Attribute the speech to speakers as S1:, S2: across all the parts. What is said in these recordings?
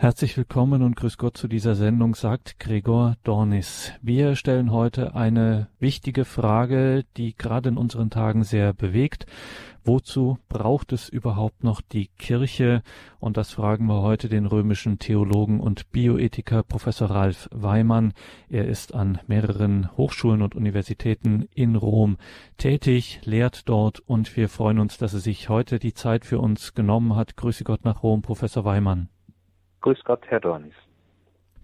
S1: Herzlich willkommen und grüß Gott zu dieser Sendung, sagt Gregor Dornis. Wir stellen heute eine wichtige Frage, die gerade in unseren Tagen sehr bewegt. Wozu braucht es überhaupt noch die Kirche? Und das fragen wir heute den römischen Theologen und Bioethiker Professor Ralf Weimann. Er ist an mehreren Hochschulen und Universitäten in Rom tätig, lehrt dort und wir freuen uns, dass er sich heute die Zeit für uns genommen hat. Grüße Gott nach Rom, Professor Weimann.
S2: Grüß Gott, Herr Dornis.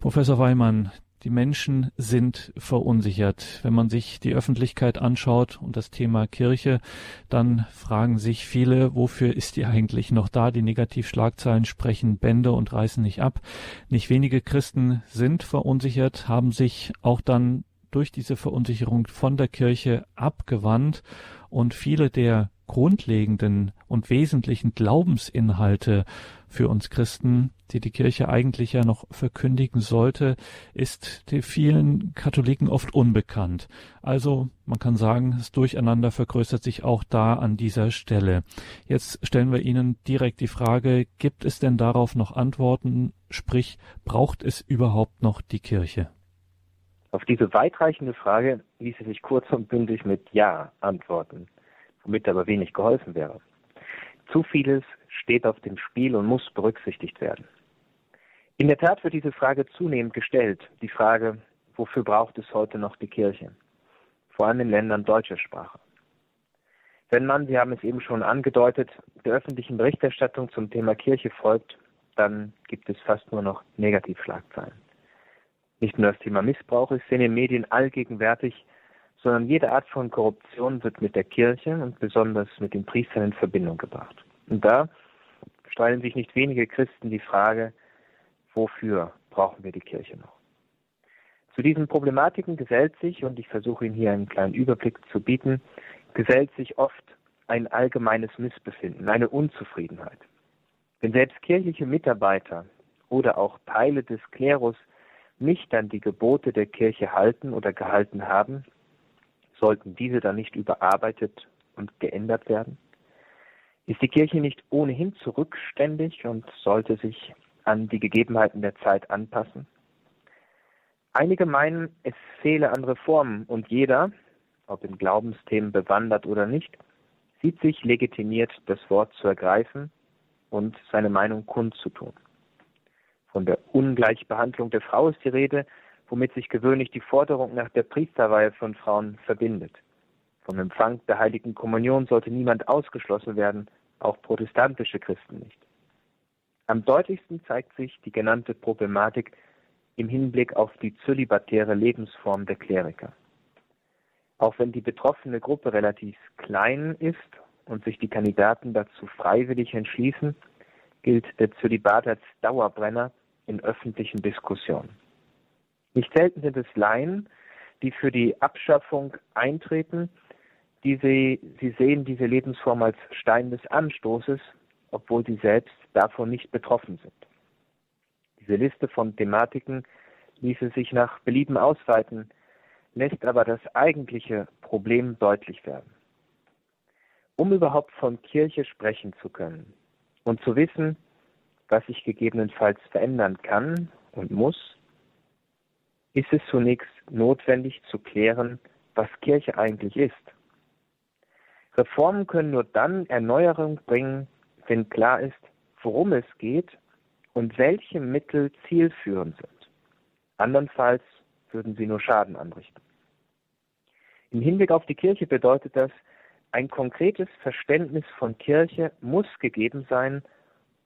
S1: Professor Weimann, die Menschen sind verunsichert. Wenn man sich die Öffentlichkeit anschaut und das Thema Kirche, dann fragen sich viele, wofür ist die eigentlich noch da? Die Negativschlagzeilen sprechen Bände und reißen nicht ab. Nicht wenige Christen sind verunsichert, haben sich auch dann durch diese Verunsicherung von der Kirche abgewandt und viele der grundlegenden und wesentlichen Glaubensinhalte für uns Christen, die die Kirche eigentlich ja noch verkündigen sollte, ist den vielen Katholiken oft unbekannt. Also man kann sagen, das Durcheinander vergrößert sich auch da an dieser Stelle. Jetzt stellen wir Ihnen direkt die Frage, gibt es denn darauf noch Antworten? Sprich, braucht es überhaupt noch die Kirche?
S2: Auf diese weitreichende Frage ließe sich kurz und bündig mit Ja antworten, womit aber wenig geholfen wäre. Zu vieles steht auf dem Spiel und muss berücksichtigt werden. In der Tat wird diese Frage zunehmend gestellt, die Frage, wofür braucht es heute noch die Kirche? Vor allem in Ländern deutscher Sprache. Wenn man, Sie haben es eben schon angedeutet, der öffentlichen Berichterstattung zum Thema Kirche folgt, dann gibt es fast nur noch Negativschlagzeilen. Nicht nur das Thema Missbrauch ist in den Medien allgegenwärtig, sondern jede Art von Korruption wird mit der Kirche und besonders mit den Priestern in Verbindung gebracht. Und da stellen sich nicht wenige Christen die Frage, wofür brauchen wir die Kirche noch? Zu diesen Problematiken gesellt sich, und ich versuche Ihnen hier einen kleinen Überblick zu bieten, gesellt sich oft ein allgemeines Missbefinden, eine Unzufriedenheit. Wenn selbst kirchliche Mitarbeiter oder auch Teile des Klerus nicht an die Gebote der Kirche halten oder gehalten haben, sollten diese dann nicht überarbeitet und geändert werden? Ist die Kirche nicht ohnehin zurückständig und sollte sich an die Gegebenheiten der Zeit anpassen? Einige meinen, es fehle an Reformen und jeder, ob in Glaubensthemen bewandert oder nicht, sieht sich legitimiert, das Wort zu ergreifen und seine Meinung kundzutun. Von der Ungleichbehandlung der Frau ist die Rede, womit sich gewöhnlich die Forderung nach der Priesterweihe von Frauen verbindet. Vom Empfang der heiligen Kommunion sollte niemand ausgeschlossen werden, auch protestantische Christen nicht. Am deutlichsten zeigt sich die genannte Problematik im Hinblick auf die zölibatäre Lebensform der Kleriker. Auch wenn die betroffene Gruppe relativ klein ist und sich die Kandidaten dazu freiwillig entschließen, gilt der Zölibat als Dauerbrenner in öffentlichen Diskussionen. Nicht selten sind es Laien, die für die Abschaffung eintreten die sie, sie sehen diese Lebensform als Stein des Anstoßes, obwohl sie selbst davon nicht betroffen sind. Diese Liste von Thematiken ließe sich nach Belieben ausweiten, lässt aber das eigentliche Problem deutlich werden. Um überhaupt von Kirche sprechen zu können und zu wissen, was sich gegebenenfalls verändern kann und muss, ist es zunächst notwendig zu klären, was Kirche eigentlich ist. Reformen können nur dann Erneuerung bringen, wenn klar ist, worum es geht und welche Mittel zielführend sind. Andernfalls würden sie nur Schaden anrichten. Im Hinblick auf die Kirche bedeutet das, ein konkretes Verständnis von Kirche muss gegeben sein,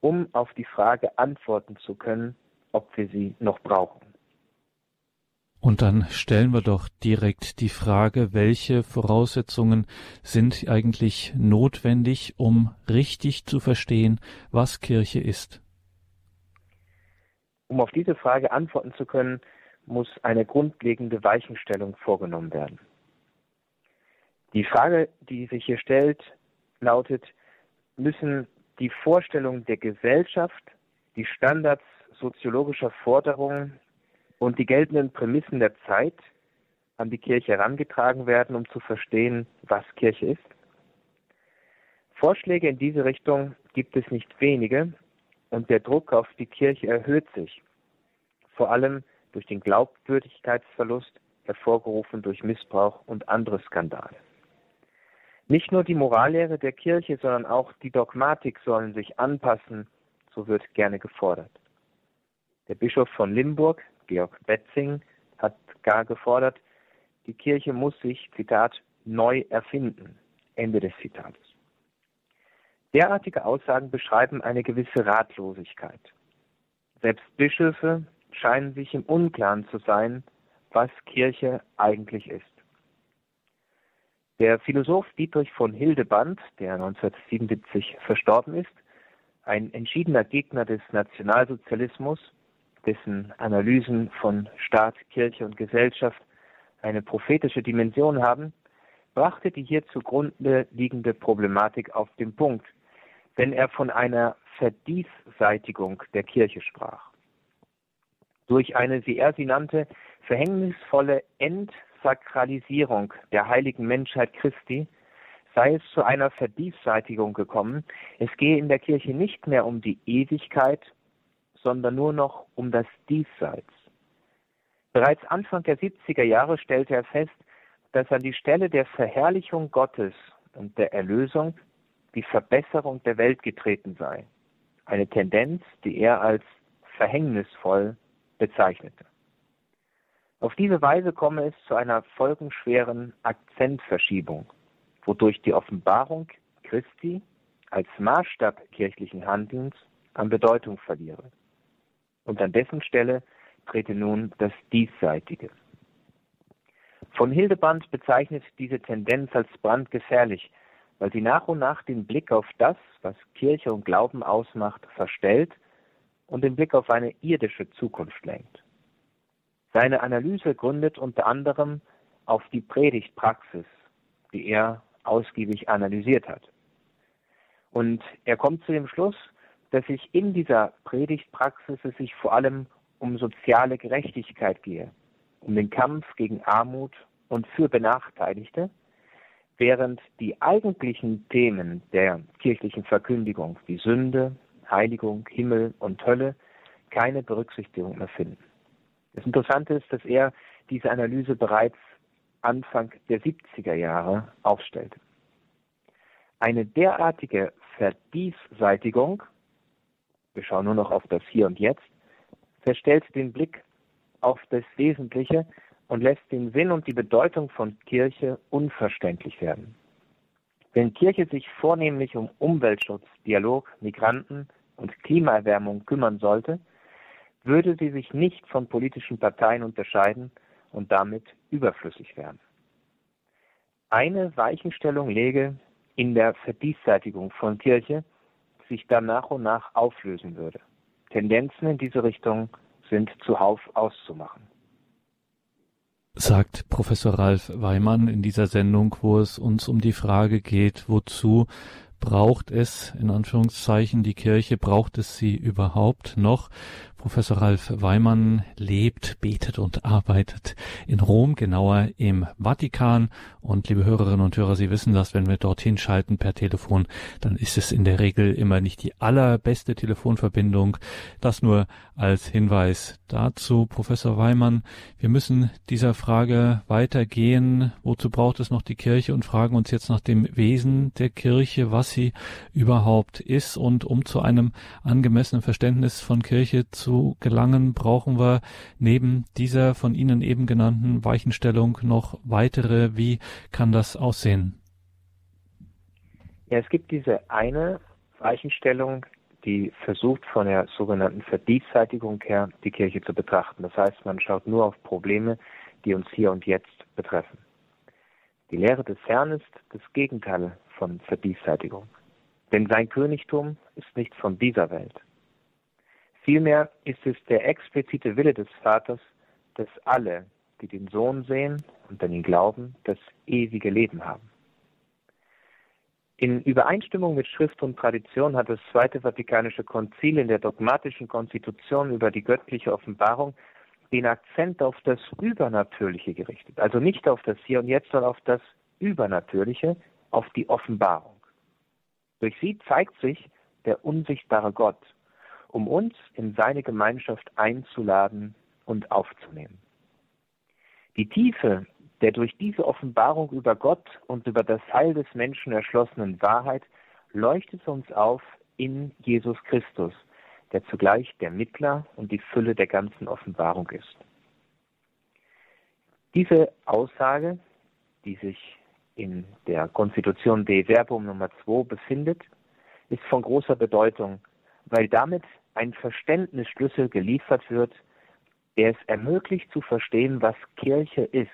S2: um auf die Frage antworten zu können, ob wir sie noch brauchen.
S1: Und dann stellen wir doch direkt die Frage, welche Voraussetzungen sind eigentlich notwendig, um richtig zu verstehen, was Kirche ist?
S2: Um auf diese Frage antworten zu können, muss eine grundlegende Weichenstellung vorgenommen werden. Die Frage, die sich hier stellt, lautet, müssen die Vorstellungen der Gesellschaft, die Standards soziologischer Forderungen und die geltenden Prämissen der Zeit an die Kirche herangetragen werden, um zu verstehen, was Kirche ist? Vorschläge in diese Richtung gibt es nicht wenige, und der Druck auf die Kirche erhöht sich, vor allem durch den Glaubwürdigkeitsverlust, hervorgerufen durch Missbrauch und andere Skandale. Nicht nur die Morallehre der Kirche, sondern auch die Dogmatik sollen sich anpassen, so wird gerne gefordert. Der Bischof von Limburg, Georg Betzing, hat gar gefordert, die Kirche muss sich, Zitat, neu erfinden. Ende des Zitates. Derartige Aussagen beschreiben eine gewisse Ratlosigkeit. Selbst Bischöfe scheinen sich im Unklaren zu sein, was Kirche eigentlich ist. Der Philosoph Dietrich von Hildeband, der 1977 verstorben ist, ein entschiedener Gegner des Nationalsozialismus, dessen Analysen von Staat, Kirche und Gesellschaft eine prophetische Dimension haben, brachte die hier zugrunde liegende Problematik auf den Punkt, wenn er von einer Verdiesseitigung der Kirche sprach. Durch eine, wie er sie nannte, verhängnisvolle Entsakralisierung der heiligen Menschheit Christi sei es zu einer Verdiesseitigung gekommen. Es gehe in der Kirche nicht mehr um die Ewigkeit, sondern nur noch um das Diesseits. Bereits Anfang der 70er Jahre stellte er fest, dass an die Stelle der Verherrlichung Gottes und der Erlösung die Verbesserung der Welt getreten sei. Eine Tendenz, die er als verhängnisvoll bezeichnete. Auf diese Weise komme es zu einer folgenschweren Akzentverschiebung, wodurch die Offenbarung Christi als Maßstab kirchlichen Handelns an Bedeutung verliere. Und an dessen Stelle trete nun das Diesseitige. Von Hildeband bezeichnet diese Tendenz als brandgefährlich, weil sie nach und nach den Blick auf das, was Kirche und Glauben ausmacht, verstellt und den Blick auf eine irdische Zukunft lenkt. Seine Analyse gründet unter anderem auf die Predigtpraxis, die er ausgiebig analysiert hat. Und er kommt zu dem Schluss, dass sich in dieser Predigtpraxis es sich vor allem um soziale Gerechtigkeit gehe, um den Kampf gegen Armut und für Benachteiligte, während die eigentlichen Themen der kirchlichen Verkündigung wie Sünde, Heiligung, Himmel und Hölle keine Berücksichtigung mehr finden. Das Interessante ist, dass er diese Analyse bereits Anfang der 70er Jahre aufstellte. Eine derartige Verdiesseitigung, wir schauen nur noch auf das Hier und Jetzt, verstellt den Blick auf das Wesentliche und lässt den Sinn und die Bedeutung von Kirche unverständlich werden. Wenn Kirche sich vornehmlich um Umweltschutz, Dialog, Migranten und Klimaerwärmung kümmern sollte, würde sie sich nicht von politischen Parteien unterscheiden und damit überflüssig werden. Eine Weichenstellung läge in der Verdiesseitigung von Kirche, sich dann nach und nach auflösen würde. Tendenzen in diese Richtung sind zuhauf auszumachen.
S1: Sagt Professor Ralf Weimann in dieser Sendung, wo es uns um die Frage geht, wozu braucht es, in Anführungszeichen, die Kirche, braucht es sie überhaupt noch? Professor Ralf Weimann lebt, betet und arbeitet in Rom, genauer im Vatikan. Und liebe Hörerinnen und Hörer, Sie wissen dass wenn wir dorthin schalten per Telefon, dann ist es in der Regel immer nicht die allerbeste Telefonverbindung. Das nur als Hinweis dazu, Professor Weimann. Wir müssen dieser Frage weitergehen. Wozu braucht es noch die Kirche und fragen uns jetzt nach dem Wesen der Kirche, was sie überhaupt ist und um zu einem angemessenen Verständnis von Kirche zu zu gelangen, brauchen wir neben dieser von Ihnen eben genannten Weichenstellung noch weitere. Wie kann das aussehen?
S2: Ja, es gibt diese eine Weichenstellung, die versucht von der sogenannten Verdienstseitigung her die Kirche zu betrachten. Das heißt, man schaut nur auf Probleme, die uns hier und jetzt betreffen. Die Lehre des Herrn ist das Gegenteil von Verdienstseitigung. Denn sein Königtum ist nicht von dieser Welt. Vielmehr ist es der explizite Wille des Vaters, dass alle, die den Sohn sehen und an ihn glauben, das ewige Leben haben. In Übereinstimmung mit Schrift und Tradition hat das Zweite Vatikanische Konzil in der dogmatischen Konstitution über die göttliche Offenbarung den Akzent auf das Übernatürliche gerichtet. Also nicht auf das Hier und Jetzt, sondern auf das Übernatürliche, auf die Offenbarung. Durch sie zeigt sich der unsichtbare Gott um uns in seine Gemeinschaft einzuladen und aufzunehmen. Die Tiefe der durch diese Offenbarung über Gott und über das Heil des Menschen erschlossenen Wahrheit leuchtet uns auf in Jesus Christus, der zugleich der Mittler und die Fülle der ganzen Offenbarung ist. Diese Aussage, die sich in der Konstitution de Verbum Nummer 2 befindet, ist von großer Bedeutung, weil damit ein Verständnisschlüssel geliefert wird, der es ermöglicht zu verstehen, was Kirche ist.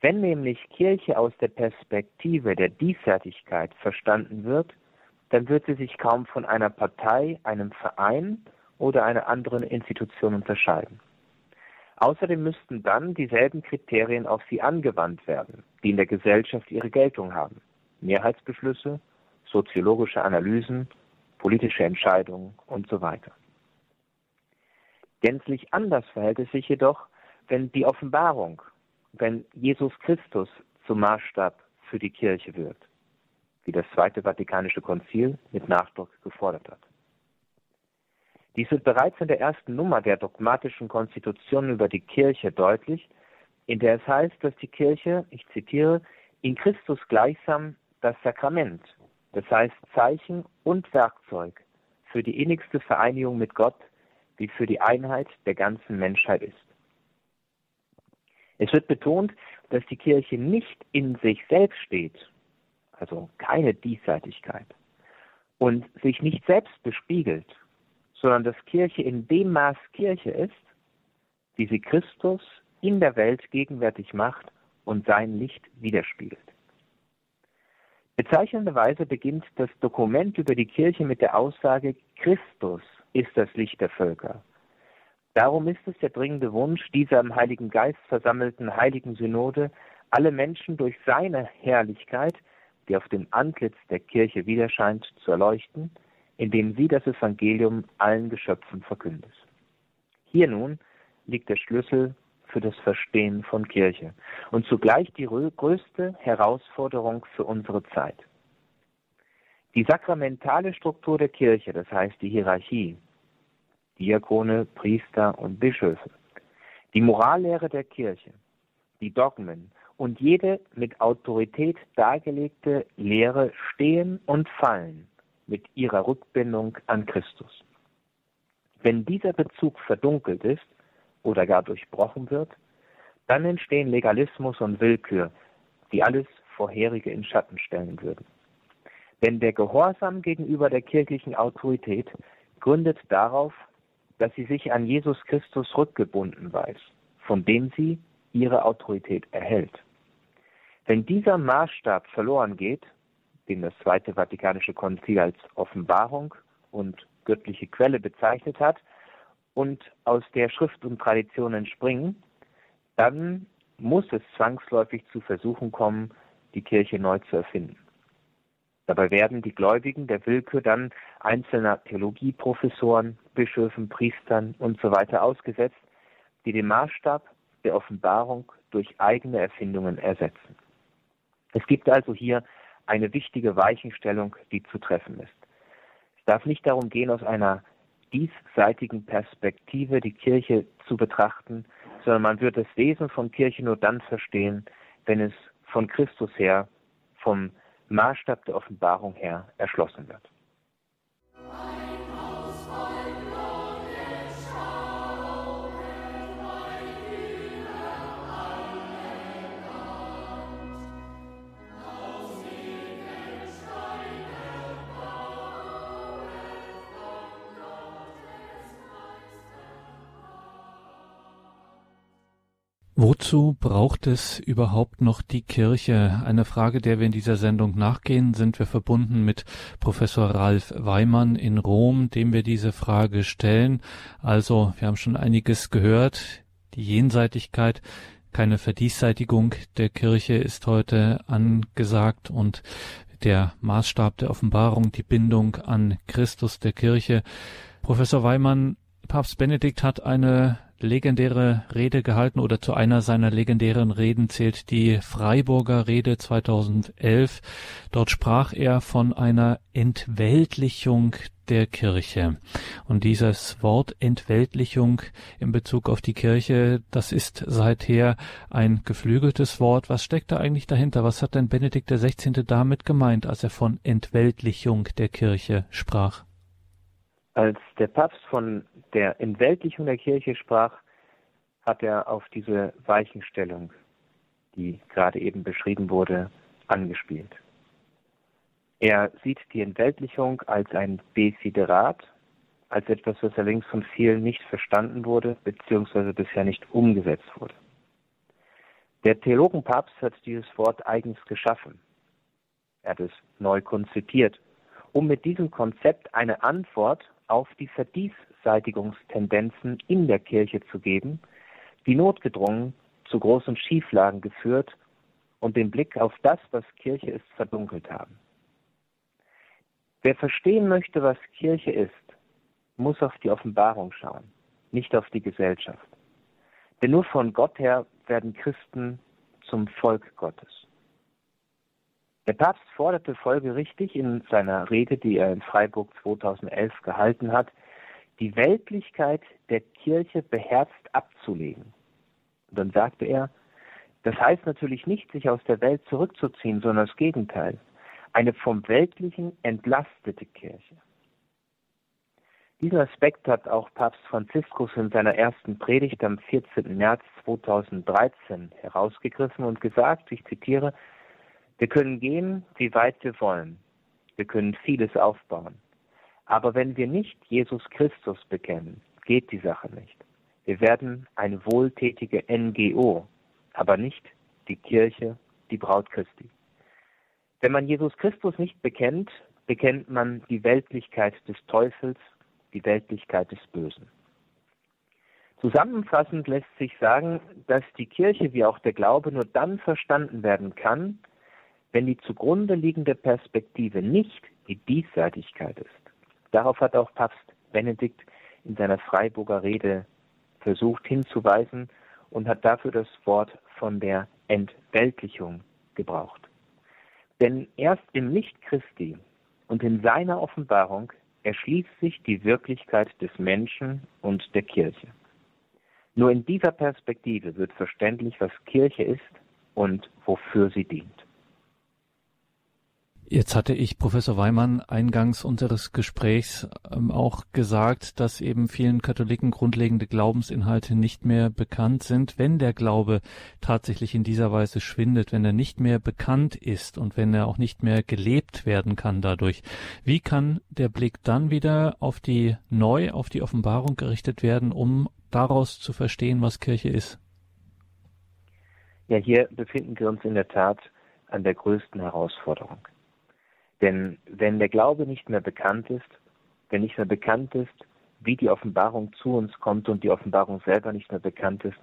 S2: Wenn nämlich Kirche aus der Perspektive der Diesseitigkeit verstanden wird, dann wird sie sich kaum von einer Partei, einem Verein oder einer anderen Institution unterscheiden. Außerdem müssten dann dieselben Kriterien auf sie angewandt werden, die in der Gesellschaft ihre Geltung haben. Mehrheitsbeschlüsse, soziologische Analysen, politische Entscheidungen und so weiter. Gänzlich anders verhält es sich jedoch, wenn die Offenbarung, wenn Jesus Christus zum Maßstab für die Kirche wird, wie das Zweite Vatikanische Konzil mit Nachdruck gefordert hat. Dies wird bereits in der ersten Nummer der dogmatischen Konstitution über die Kirche deutlich, in der es heißt, dass die Kirche, ich zitiere, in Christus gleichsam das Sakrament, das heißt Zeichen und Werkzeug für die innigste Vereinigung mit Gott, wie für die Einheit der ganzen Menschheit ist. Es wird betont, dass die Kirche nicht in sich selbst steht, also keine Diesseitigkeit, und sich nicht selbst bespiegelt, sondern dass Kirche in dem Maß Kirche ist, wie sie Christus in der Welt gegenwärtig macht und sein Licht widerspiegelt. Bezeichnenderweise beginnt das Dokument über die Kirche mit der Aussage, Christus ist das Licht der Völker. Darum ist es der dringende Wunsch dieser im Heiligen Geist versammelten Heiligen Synode, alle Menschen durch seine Herrlichkeit, die auf dem Antlitz der Kirche widerscheint, zu erleuchten, indem sie das Evangelium allen Geschöpfen verkündet. Hier nun liegt der Schlüssel für das Verstehen von Kirche und zugleich die größte Herausforderung für unsere Zeit. Die sakramentale Struktur der Kirche, das heißt die Hierarchie, Diakone, Priester und Bischöfe, die Morallehre der Kirche, die Dogmen und jede mit Autorität dargelegte Lehre stehen und fallen mit ihrer Rückbindung an Christus. Wenn dieser Bezug verdunkelt ist oder gar durchbrochen wird, dann entstehen Legalismus und Willkür, die alles Vorherige in Schatten stellen würden. Denn der Gehorsam gegenüber der kirchlichen Autorität gründet darauf, dass sie sich an Jesus Christus rückgebunden weiß, von dem sie ihre Autorität erhält. Wenn dieser Maßstab verloren geht, den das Zweite Vatikanische Konzil als Offenbarung und göttliche Quelle bezeichnet hat und aus der Schrift und Tradition entspringen, dann muss es zwangsläufig zu Versuchen kommen, die Kirche neu zu erfinden. Dabei werden die Gläubigen der Willkür dann einzelner Theologieprofessoren, Bischöfen, Priestern und so ausgesetzt, die den Maßstab der Offenbarung durch eigene Erfindungen ersetzen. Es gibt also hier eine wichtige Weichenstellung, die zu treffen ist. Es darf nicht darum gehen, aus einer diesseitigen Perspektive die Kirche zu betrachten, sondern man wird das Wesen von Kirche nur dann verstehen, wenn es von Christus her, vom Maßstab der Offenbarung her erschlossen wird.
S1: Wozu braucht es überhaupt noch die Kirche? Eine Frage, der wir in dieser Sendung nachgehen, sind wir verbunden mit Professor Ralf Weimann in Rom, dem wir diese Frage stellen. Also, wir haben schon einiges gehört. Die Jenseitigkeit, keine Verdiesseitigung der Kirche ist heute angesagt und der Maßstab der Offenbarung, die Bindung an Christus der Kirche. Professor Weimann, Papst Benedikt hat eine legendäre Rede gehalten oder zu einer seiner legendären Reden zählt die Freiburger Rede 2011. Dort sprach er von einer Entweltlichung der Kirche. Und dieses Wort Entweltlichung in Bezug auf die Kirche, das ist seither ein geflügeltes Wort. Was steckt da eigentlich dahinter? Was hat denn Benedikt XVI. damit gemeint, als er von Entweltlichung der Kirche sprach?
S2: Als der Papst von der Entweltlichung der Kirche sprach, hat er auf diese Weichenstellung, die gerade eben beschrieben wurde, angespielt. Er sieht die Entweltlichung als ein Desiderat, als etwas, was allerdings von vielen nicht verstanden wurde, beziehungsweise bisher nicht umgesetzt wurde. Der Theologenpapst hat dieses Wort eigens geschaffen. Er hat es neu konzipiert, um mit diesem Konzept eine Antwort auf die Verdiesseitigungstendenzen in der Kirche zu geben, die notgedrungen zu großen Schieflagen geführt und den Blick auf das, was Kirche ist, verdunkelt haben. Wer verstehen möchte, was Kirche ist, muss auf die Offenbarung schauen, nicht auf die Gesellschaft. Denn nur von Gott her werden Christen zum Volk Gottes. Der Papst forderte folgerichtig in seiner Rede, die er in Freiburg 2011 gehalten hat, die Weltlichkeit der Kirche beherzt abzulegen. Und dann sagte er, das heißt natürlich nicht, sich aus der Welt zurückzuziehen, sondern das Gegenteil. Eine vom Weltlichen entlastete Kirche. Diesen Aspekt hat auch Papst Franziskus in seiner ersten Predigt am 14. März 2013 herausgegriffen und gesagt, ich zitiere, wir können gehen, wie weit wir wollen. Wir können vieles aufbauen. Aber wenn wir nicht Jesus Christus bekennen, geht die Sache nicht. Wir werden eine wohltätige NGO, aber nicht die Kirche, die Braut Christi. Wenn man Jesus Christus nicht bekennt, bekennt man die Weltlichkeit des Teufels, die Weltlichkeit des Bösen. Zusammenfassend lässt sich sagen, dass die Kirche wie auch der Glaube nur dann verstanden werden kann, wenn die zugrunde liegende Perspektive nicht die Diesseitigkeit ist. Darauf hat auch Papst Benedikt in seiner Freiburger Rede versucht hinzuweisen und hat dafür das Wort von der Entweltlichung gebraucht. Denn erst im Licht Christi und in seiner Offenbarung erschließt sich die Wirklichkeit des Menschen und der Kirche. Nur in dieser Perspektive wird verständlich, was Kirche ist und wofür sie dient.
S1: Jetzt hatte ich Professor Weimann eingangs unseres Gesprächs ähm, auch gesagt, dass eben vielen Katholiken grundlegende Glaubensinhalte nicht mehr bekannt sind. Wenn der Glaube tatsächlich in dieser Weise schwindet, wenn er nicht mehr bekannt ist und wenn er auch nicht mehr gelebt werden kann dadurch, wie kann der Blick dann wieder auf die neu, auf die Offenbarung gerichtet werden, um daraus zu verstehen, was Kirche ist?
S2: Ja, hier befinden wir uns in der Tat an der größten Herausforderung. Denn wenn der Glaube nicht mehr bekannt ist, wenn nicht mehr bekannt ist, wie die Offenbarung zu uns kommt und die Offenbarung selber nicht mehr bekannt ist,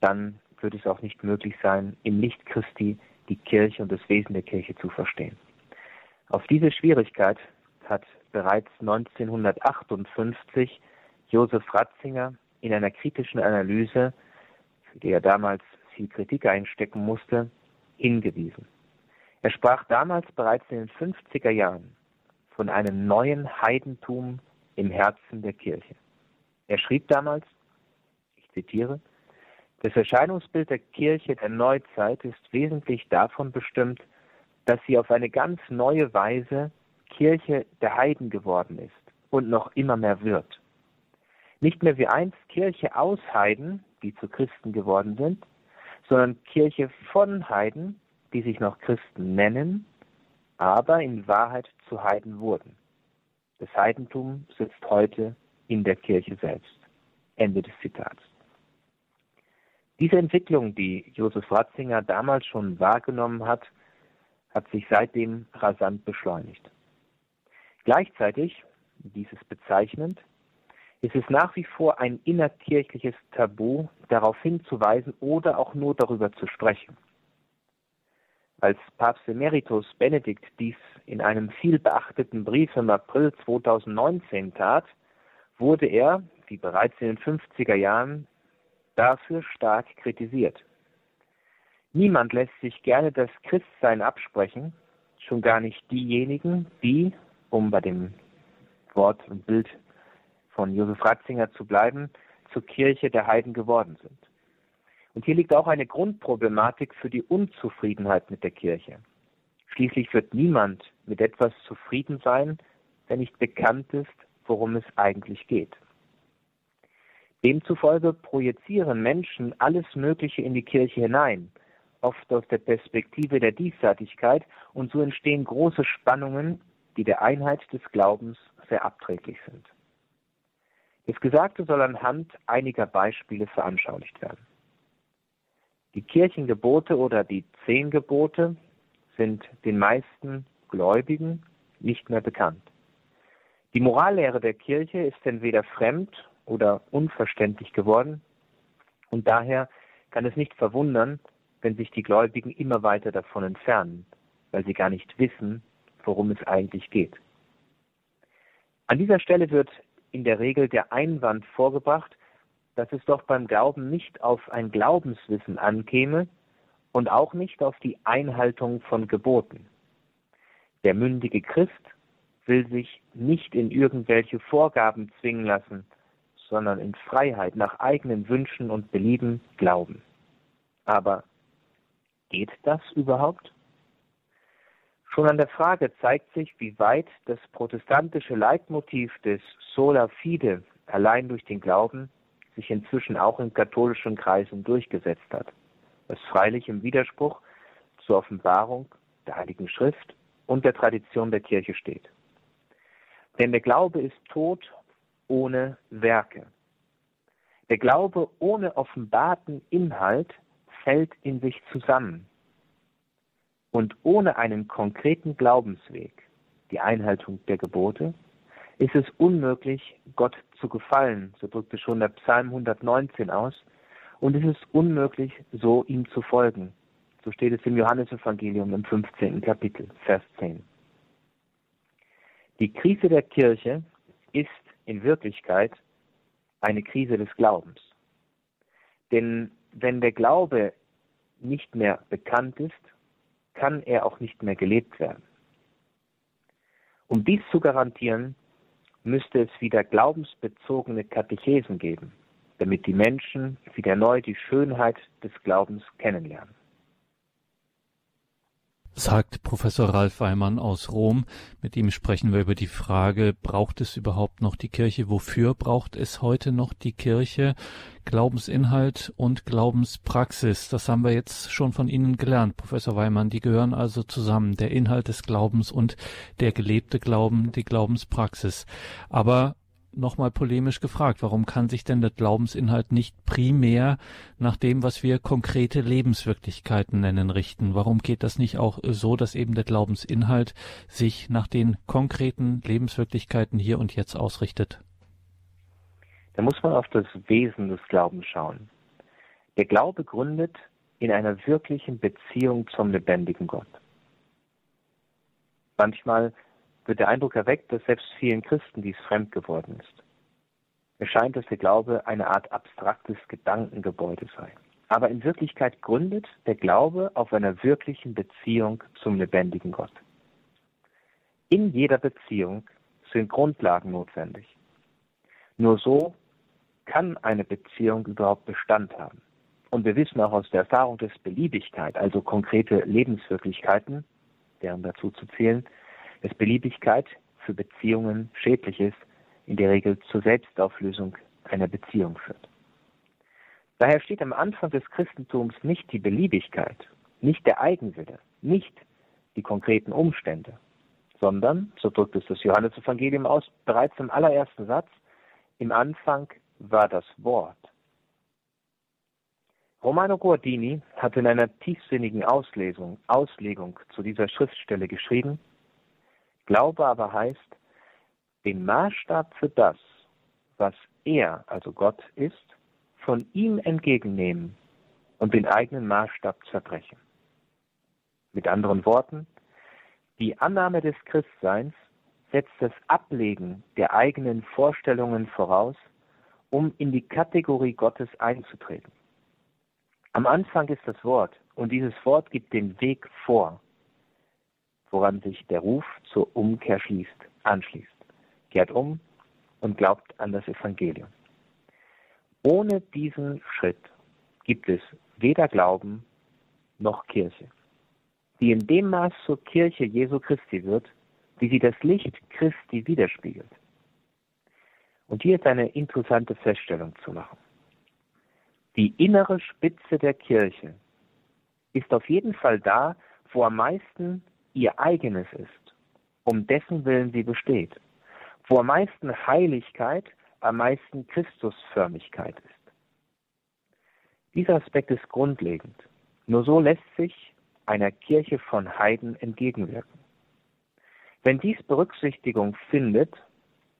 S2: dann wird es auch nicht möglich sein, im Licht Christi die Kirche und das Wesen der Kirche zu verstehen. Auf diese Schwierigkeit hat bereits 1958 Josef Ratzinger in einer kritischen Analyse, für die er damals viel Kritik einstecken musste, hingewiesen. Er sprach damals bereits in den 50er Jahren von einem neuen Heidentum im Herzen der Kirche. Er schrieb damals, ich zitiere, das Erscheinungsbild der Kirche der Neuzeit ist wesentlich davon bestimmt, dass sie auf eine ganz neue Weise Kirche der Heiden geworden ist und noch immer mehr wird. Nicht mehr wie einst Kirche aus Heiden, die zu Christen geworden sind, sondern Kirche von Heiden, die sich noch Christen nennen, aber in Wahrheit zu Heiden wurden. Das Heidentum sitzt heute in der Kirche selbst. Ende des Zitats. Diese Entwicklung, die Josef Ratzinger damals schon wahrgenommen hat, hat sich seitdem rasant beschleunigt. Gleichzeitig, dies ist bezeichnend, ist es nach wie vor ein innerkirchliches Tabu, darauf hinzuweisen oder auch nur darüber zu sprechen. Als Papst Emeritus Benedikt dies in einem vielbeachteten Brief im April 2019 tat, wurde er, wie bereits in den 50er Jahren dafür stark kritisiert. Niemand lässt sich gerne das Christsein absprechen, schon gar nicht diejenigen, die, um bei dem Wort und Bild von Josef Ratzinger zu bleiben, zur Kirche der Heiden geworden sind. Und hier liegt auch eine Grundproblematik für die Unzufriedenheit mit der Kirche. Schließlich wird niemand mit etwas zufrieden sein, wenn nicht bekannt ist, worum es eigentlich geht. Demzufolge projizieren Menschen alles Mögliche in die Kirche hinein, oft aus der Perspektive der Diesseitigkeit, und so entstehen große Spannungen, die der Einheit des Glaubens sehr abträglich sind. Das Gesagte soll anhand einiger Beispiele veranschaulicht werden. Die Kirchengebote oder die zehn Gebote sind den meisten Gläubigen nicht mehr bekannt. Die Morallehre der Kirche ist entweder fremd oder unverständlich geworden und daher kann es nicht verwundern, wenn sich die Gläubigen immer weiter davon entfernen, weil sie gar nicht wissen, worum es eigentlich geht. An dieser Stelle wird in der Regel der Einwand vorgebracht, dass es doch beim Glauben nicht auf ein Glaubenswissen ankäme und auch nicht auf die Einhaltung von Geboten. Der mündige Christ will sich nicht in irgendwelche Vorgaben zwingen lassen, sondern in Freiheit nach eigenen Wünschen und Belieben glauben. Aber geht das überhaupt? Schon an der Frage zeigt sich, wie weit das protestantische Leitmotiv des Sola Fide allein durch den Glauben sich inzwischen auch in katholischen Kreisen durchgesetzt hat, was freilich im Widerspruch zur Offenbarung der Heiligen Schrift und der Tradition der Kirche steht. Denn der Glaube ist tot ohne Werke. Der Glaube ohne offenbarten Inhalt fällt in sich zusammen. Und ohne einen konkreten Glaubensweg, die Einhaltung der Gebote, ist es unmöglich, Gott zu gefallen, so drückte schon der Psalm 119 aus, und es ist unmöglich, so ihm zu folgen. So steht es im Johannesevangelium im 15. Kapitel, Vers 10. Die Krise der Kirche ist in Wirklichkeit eine Krise des Glaubens. Denn wenn der Glaube nicht mehr bekannt ist, kann er auch nicht mehr gelebt werden. Um dies zu garantieren, müsste es wieder glaubensbezogene Katechesen geben, damit die Menschen wieder neu die Schönheit des Glaubens kennenlernen
S1: sagt Professor Ralf Weimann aus Rom. Mit ihm sprechen wir über die Frage, braucht es überhaupt noch die Kirche? Wofür braucht es heute noch die Kirche? Glaubensinhalt und Glaubenspraxis, das haben wir jetzt schon von Ihnen gelernt, Professor Weimann. Die gehören also zusammen, der Inhalt des Glaubens und der gelebte Glauben, die Glaubenspraxis. Aber nochmal polemisch gefragt, warum kann sich denn der Glaubensinhalt nicht primär nach dem, was wir konkrete Lebenswirklichkeiten nennen, richten? Warum geht das nicht auch so, dass eben der Glaubensinhalt sich nach den konkreten Lebenswirklichkeiten hier und jetzt ausrichtet?
S2: Da muss man auf das Wesen des Glaubens schauen. Der Glaube gründet in einer wirklichen Beziehung zum lebendigen Gott. Manchmal wird der Eindruck erweckt, dass selbst vielen Christen dies fremd geworden ist. Es scheint, dass der Glaube eine Art abstraktes Gedankengebäude sei. Aber in Wirklichkeit gründet der Glaube auf einer wirklichen Beziehung zum lebendigen Gott. In jeder Beziehung sind Grundlagen notwendig. Nur so kann eine Beziehung überhaupt Bestand haben. Und wir wissen auch aus der Erfahrung des Beliebigkeit, also konkrete Lebenswirklichkeiten, deren dazu zu zählen, dass Beliebigkeit für Beziehungen schädlich ist, in der Regel zur Selbstauflösung einer Beziehung führt. Daher steht am Anfang des Christentums nicht die Beliebigkeit, nicht der Eigenwille, nicht die konkreten Umstände, sondern, so drückt es das Johannesevangelium aus, bereits im allerersten Satz, im Anfang war das Wort. Romano Guardini hat in einer tiefsinnigen Auslesung, Auslegung zu dieser Schriftstelle geschrieben, Glaube aber heißt, den Maßstab für das, was er, also Gott ist, von ihm entgegennehmen und den eigenen Maßstab zerbrechen. Mit anderen Worten, die Annahme des Christseins setzt das Ablegen der eigenen Vorstellungen voraus um in die Kategorie Gottes einzutreten. Am Anfang ist das Wort und dieses Wort gibt den Weg vor, woran sich der Ruf zur Umkehr schließt, anschließt. Kehrt um und glaubt an das Evangelium. Ohne diesen Schritt gibt es weder Glauben noch Kirche, die in dem Maß zur Kirche Jesu Christi wird, wie sie das Licht Christi widerspiegelt. Und hier ist eine interessante Feststellung zu machen. Die innere Spitze der Kirche ist auf jeden Fall da, wo am meisten ihr eigenes ist, um dessen Willen sie besteht, wo am meisten Heiligkeit, am meisten Christusförmigkeit ist. Dieser Aspekt ist grundlegend. Nur so lässt sich einer Kirche von Heiden entgegenwirken. Wenn dies Berücksichtigung findet,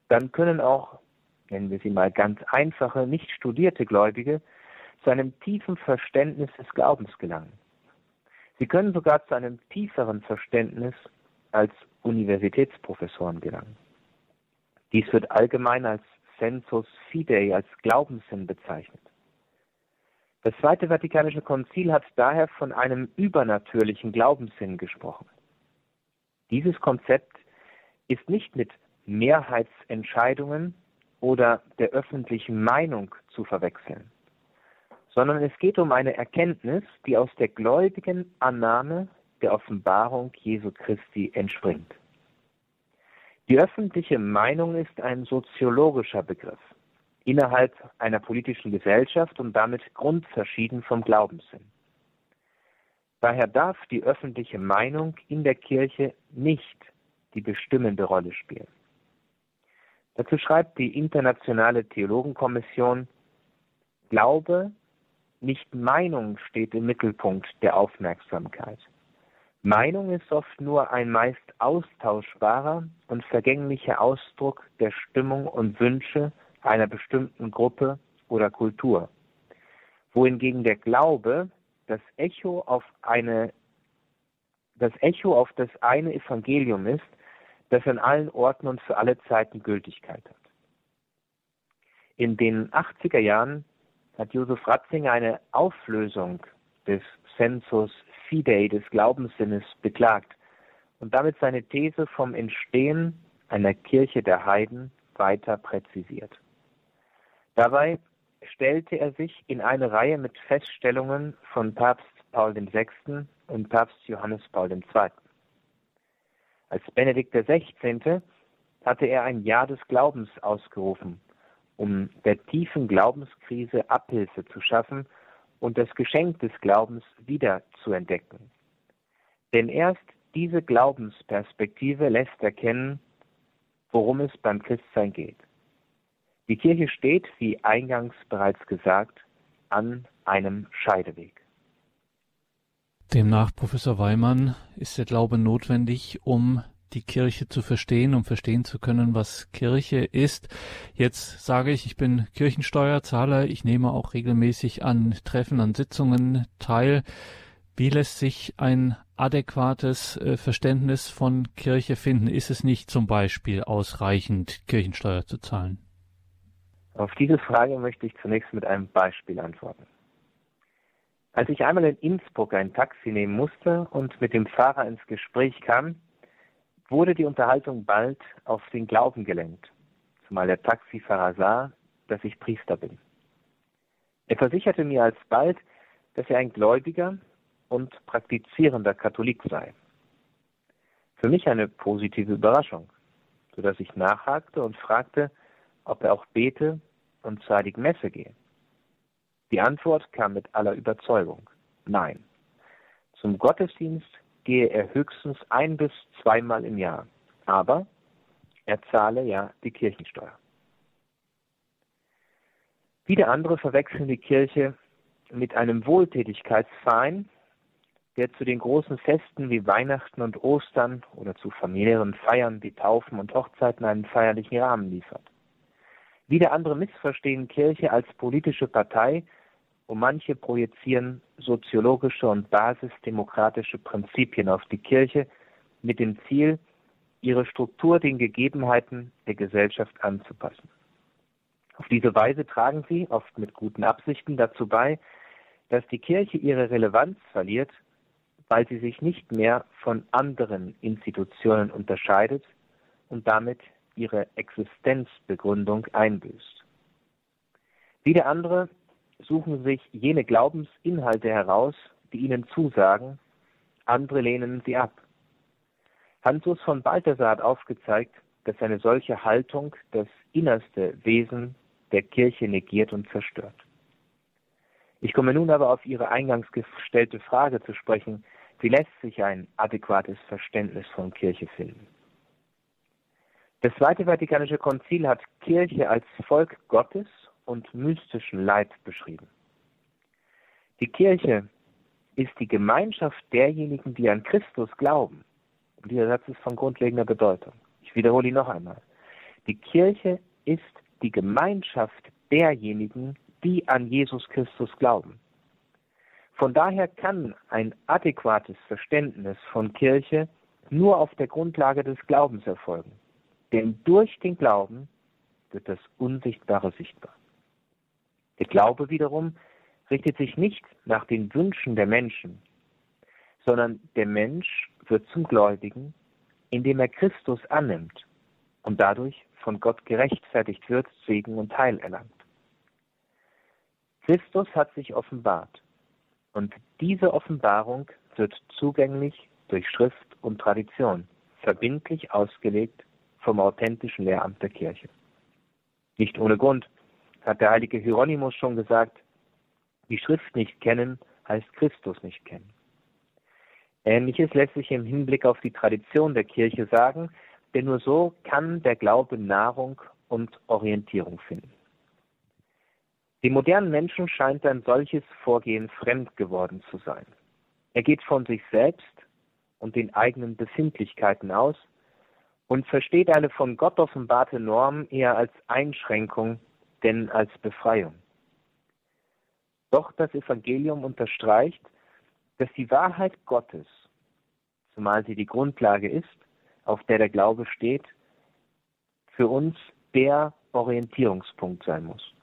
S2: dann können auch, nennen wir sie mal ganz einfache, nicht studierte Gläubige zu einem tiefen Verständnis des Glaubens gelangen. Sie können sogar zu einem tieferen Verständnis als Universitätsprofessoren gelangen. Dies wird allgemein als sensus fidei, als Glaubenssinn bezeichnet. Das Zweite Vatikanische Konzil hat daher von einem übernatürlichen Glaubenssinn gesprochen. Dieses Konzept ist nicht mit Mehrheitsentscheidungen oder der öffentlichen Meinung zu verwechseln sondern es geht um eine Erkenntnis, die aus der gläubigen Annahme der Offenbarung Jesu Christi entspringt. Die öffentliche Meinung ist ein soziologischer Begriff innerhalb einer politischen Gesellschaft und damit grundverschieden vom Glaubenssinn. Daher darf die öffentliche Meinung in der Kirche nicht die bestimmende Rolle spielen. Dazu schreibt die Internationale Theologenkommission, Glaube nicht Meinung steht im Mittelpunkt der Aufmerksamkeit. Meinung ist oft nur ein meist austauschbarer und vergänglicher Ausdruck der Stimmung und Wünsche einer bestimmten Gruppe oder Kultur, wohingegen der Glaube das Echo auf eine das Echo auf das eine Evangelium ist, das an allen Orten und für alle Zeiten Gültigkeit hat. In den 80er Jahren hat Josef Ratzinger eine Auflösung des Sensus Fidei, des Glaubenssinnes, beklagt und damit seine These vom Entstehen einer Kirche der Heiden weiter präzisiert. Dabei stellte er sich in eine Reihe mit Feststellungen von Papst Paul VI. und Papst Johannes Paul II. Als Benedikt XVI. hatte er ein Jahr des Glaubens ausgerufen um der tiefen Glaubenskrise Abhilfe zu schaffen und das Geschenk des Glaubens wieder zu entdecken. Denn erst diese Glaubensperspektive lässt erkennen, worum es beim Christsein geht. Die Kirche steht, wie eingangs bereits gesagt, an einem Scheideweg.
S1: Demnach, Professor Weimann, ist der Glaube notwendig, um die Kirche zu verstehen, um verstehen zu können, was Kirche ist. Jetzt sage ich, ich bin Kirchensteuerzahler, ich nehme auch regelmäßig an Treffen, an Sitzungen teil. Wie lässt sich ein adäquates äh, Verständnis von Kirche finden? Ist es nicht zum Beispiel ausreichend, Kirchensteuer zu zahlen?
S2: Auf diese Frage möchte ich zunächst mit einem Beispiel antworten. Als ich einmal in Innsbruck ein Taxi nehmen musste und mit dem Fahrer ins Gespräch kam, wurde die Unterhaltung bald auf den Glauben gelenkt, zumal der Taxifahrer sah, dass ich Priester bin. Er versicherte mir alsbald, dass er ein gläubiger und praktizierender Katholik sei. Für mich eine positive Überraschung, so dass ich nachhakte und fragte, ob er auch bete und zur Heiligen Messe gehe. Die Antwort kam mit aller Überzeugung. Nein. Zum Gottesdienst gehe er höchstens ein bis zweimal im Jahr. Aber er zahle ja die Kirchensteuer. Wieder andere verwechseln die Kirche mit einem Wohltätigkeitsverein, der zu den großen Festen wie Weihnachten und Ostern oder zu familiären Feiern wie Taufen und Hochzeiten einen feierlichen Rahmen liefert. Wieder andere missverstehen Kirche als politische Partei, und manche projizieren soziologische und basisdemokratische Prinzipien auf die Kirche mit dem Ziel, ihre Struktur den Gegebenheiten der Gesellschaft anzupassen. Auf diese Weise tragen sie, oft mit guten Absichten, dazu bei, dass die Kirche ihre Relevanz verliert, weil sie sich nicht mehr von anderen Institutionen unterscheidet und damit ihre Existenzbegründung einbüßt. Wieder andere suchen sich jene Glaubensinhalte heraus, die ihnen zusagen, andere lehnen sie ab. Hansus von Balthasar hat aufgezeigt, dass eine solche Haltung das innerste Wesen der Kirche negiert und zerstört. Ich komme nun aber auf Ihre eingangs gestellte Frage zu sprechen, wie lässt sich ein adäquates Verständnis von Kirche finden? Das Zweite Vatikanische Konzil hat Kirche als Volk Gottes und mystischen Leib beschrieben. Die Kirche ist die Gemeinschaft derjenigen, die an Christus glauben. Und dieser Satz ist von grundlegender Bedeutung. Ich wiederhole ihn noch einmal. Die Kirche ist die Gemeinschaft derjenigen, die an Jesus Christus glauben. Von daher kann ein adäquates Verständnis von Kirche nur auf der Grundlage des Glaubens erfolgen. Denn durch den Glauben wird das Unsichtbare sichtbar. Der Glaube wiederum richtet sich nicht nach den Wünschen der Menschen, sondern der Mensch wird zum Gläubigen, indem er Christus annimmt und dadurch von Gott gerechtfertigt wird, Segen und Heil erlangt. Christus hat sich offenbart und diese Offenbarung wird zugänglich durch Schrift und Tradition, verbindlich ausgelegt vom authentischen Lehramt der Kirche. Nicht ohne Grund hat der heilige Hieronymus schon gesagt, die Schrift nicht kennen heißt Christus nicht kennen. Ähnliches lässt sich im Hinblick auf die Tradition der Kirche sagen, denn nur so kann der Glaube Nahrung und Orientierung finden. Dem modernen Menschen scheint ein solches Vorgehen fremd geworden zu sein. Er geht von sich selbst und den eigenen Befindlichkeiten aus und versteht eine von Gott offenbarte Norm eher als Einschränkung denn als Befreiung. Doch das Evangelium unterstreicht, dass die Wahrheit Gottes, zumal sie die Grundlage ist, auf der der Glaube steht, für uns der Orientierungspunkt sein muss.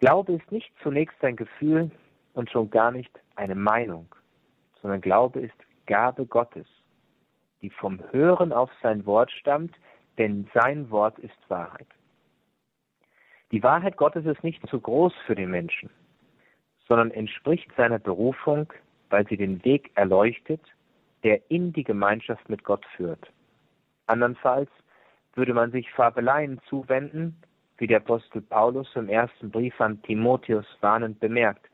S2: Glaube ist nicht zunächst ein Gefühl und schon gar nicht eine Meinung, sondern Glaube ist Gabe Gottes, die vom Hören auf sein Wort stammt, denn sein Wort ist Wahrheit. Die Wahrheit Gottes ist nicht zu groß für den Menschen, sondern entspricht seiner Berufung, weil sie den Weg erleuchtet, der in die Gemeinschaft mit Gott führt. Andernfalls würde man sich Fabeleien zuwenden, wie der Apostel Paulus im ersten Brief an Timotheus warnend bemerkt,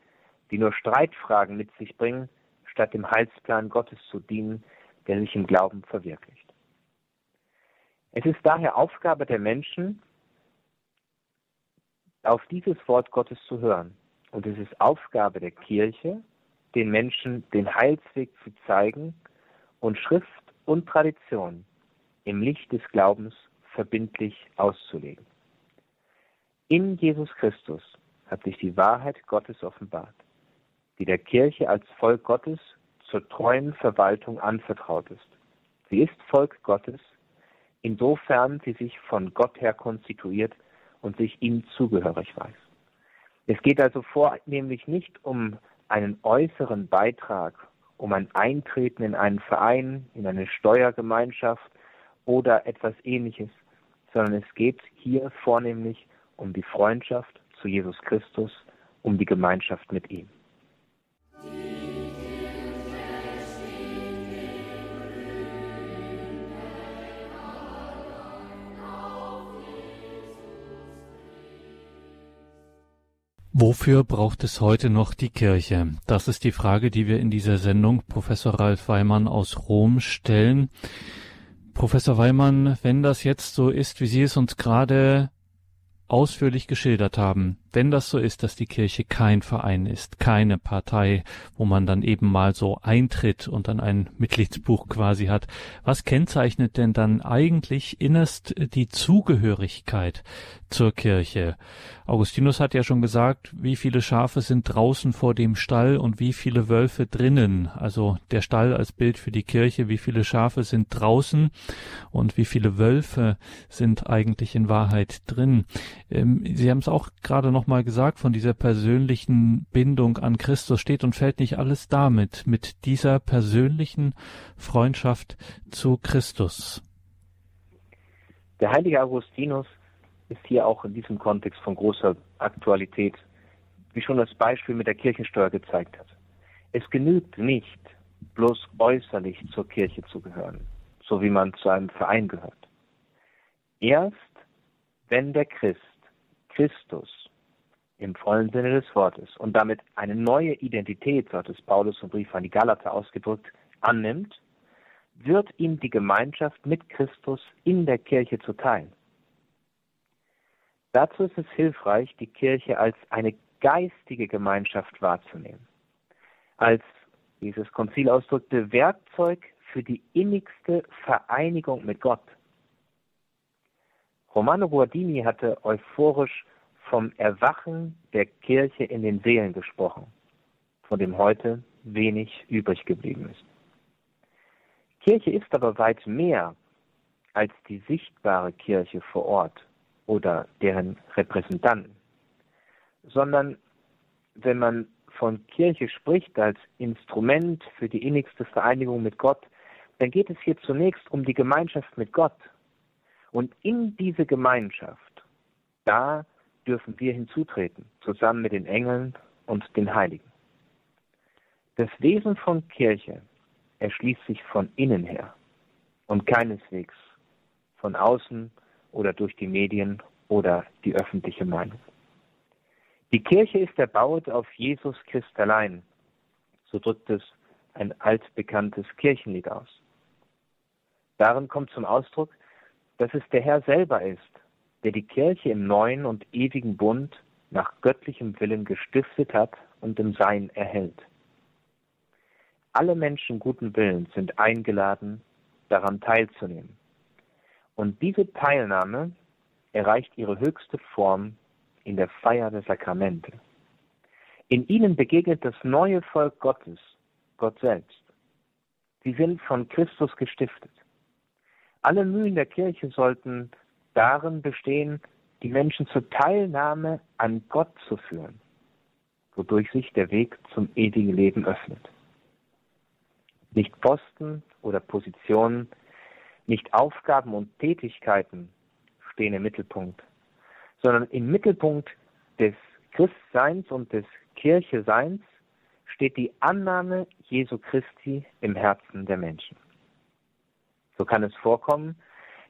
S2: die nur Streitfragen mit sich bringen, statt dem Heilsplan Gottes zu dienen, der sich im Glauben verwirklicht. Es ist daher Aufgabe der Menschen, auf dieses Wort Gottes zu hören. Und es ist Aufgabe der Kirche, den Menschen den Heilsweg zu zeigen und Schrift und Tradition im Licht des Glaubens verbindlich auszulegen. In Jesus Christus hat sich die Wahrheit Gottes offenbart, die der Kirche als Volk Gottes zur treuen Verwaltung anvertraut ist. Sie ist Volk Gottes, insofern sie sich von Gott her konstituiert und sich ihm zugehörig weiß. Es geht also vornehmlich nicht um einen äußeren Beitrag, um ein Eintreten in einen Verein, in eine Steuergemeinschaft oder etwas ähnliches, sondern es geht hier vornehmlich um die Freundschaft zu Jesus Christus, um die Gemeinschaft mit ihm.
S1: Wofür braucht es heute noch die Kirche? Das ist die Frage, die wir in dieser Sendung Professor Ralf Weimann aus Rom stellen. Professor Weimann, wenn das jetzt so ist, wie Sie es uns gerade ausführlich geschildert haben, wenn das so ist, dass die Kirche kein Verein ist, keine Partei, wo man dann eben mal so eintritt und dann ein Mitgliedsbuch quasi hat, was kennzeichnet denn dann eigentlich innerst die Zugehörigkeit zur Kirche? Augustinus hat ja schon gesagt, wie viele Schafe sind draußen vor dem Stall und wie viele Wölfe drinnen. Also der Stall als Bild für die Kirche, wie viele Schafe sind draußen und wie viele Wölfe sind eigentlich in Wahrheit drin. Ähm, Sie haben es auch gerade noch mal gesagt, von dieser persönlichen Bindung an Christus steht und fällt nicht alles damit, mit dieser persönlichen Freundschaft zu Christus.
S2: Der heilige Augustinus ist hier auch in diesem Kontext von großer Aktualität, wie schon das Beispiel mit der Kirchensteuer gezeigt hat. Es genügt nicht, bloß äußerlich zur Kirche zu gehören, so wie man zu einem Verein gehört. Erst wenn der Christ Christus im vollen Sinne des Wortes und damit eine neue Identität, so hat es Paulus im Brief an die Galater ausgedrückt, annimmt, wird ihm die Gemeinschaft mit Christus in der Kirche zuteil. Dazu ist es hilfreich, die Kirche als eine geistige Gemeinschaft wahrzunehmen. Als, wie es Konzil ausdrückte, Werkzeug für die innigste Vereinigung mit Gott. Romano Guardini hatte euphorisch vom Erwachen der Kirche in den Seelen gesprochen, von dem heute wenig übrig geblieben ist. Kirche ist aber weit mehr als die sichtbare Kirche vor Ort oder deren Repräsentanten, sondern wenn man von Kirche spricht als Instrument für die innigste Vereinigung mit Gott, dann geht es hier zunächst um die Gemeinschaft mit Gott. Und in diese Gemeinschaft, da dürfen wir hinzutreten, zusammen mit den Engeln und den Heiligen. Das Wesen von Kirche erschließt sich von innen her und keineswegs von außen oder durch die Medien oder die öffentliche Meinung. Die Kirche ist erbaut auf Jesus Christ allein, so drückt es ein altbekanntes Kirchenlied aus. Darin kommt zum Ausdruck, dass es der Herr selber ist, der die Kirche im neuen und ewigen Bund nach göttlichem Willen gestiftet hat und im Sein erhält. Alle Menschen guten Willens sind eingeladen, daran teilzunehmen. Und diese Teilnahme erreicht ihre höchste Form in der Feier der Sakramente. In ihnen begegnet das neue Volk Gottes, Gott selbst. Sie sind von Christus gestiftet. Alle Mühen der Kirche sollten darin bestehen, die Menschen zur Teilnahme an Gott zu führen, wodurch sich der Weg zum ewigen Leben öffnet. Nicht Posten oder Positionen nicht Aufgaben und Tätigkeiten stehen im Mittelpunkt, sondern im Mittelpunkt des Christseins und des Kircheseins steht die Annahme Jesu Christi im Herzen der Menschen. So kann es vorkommen,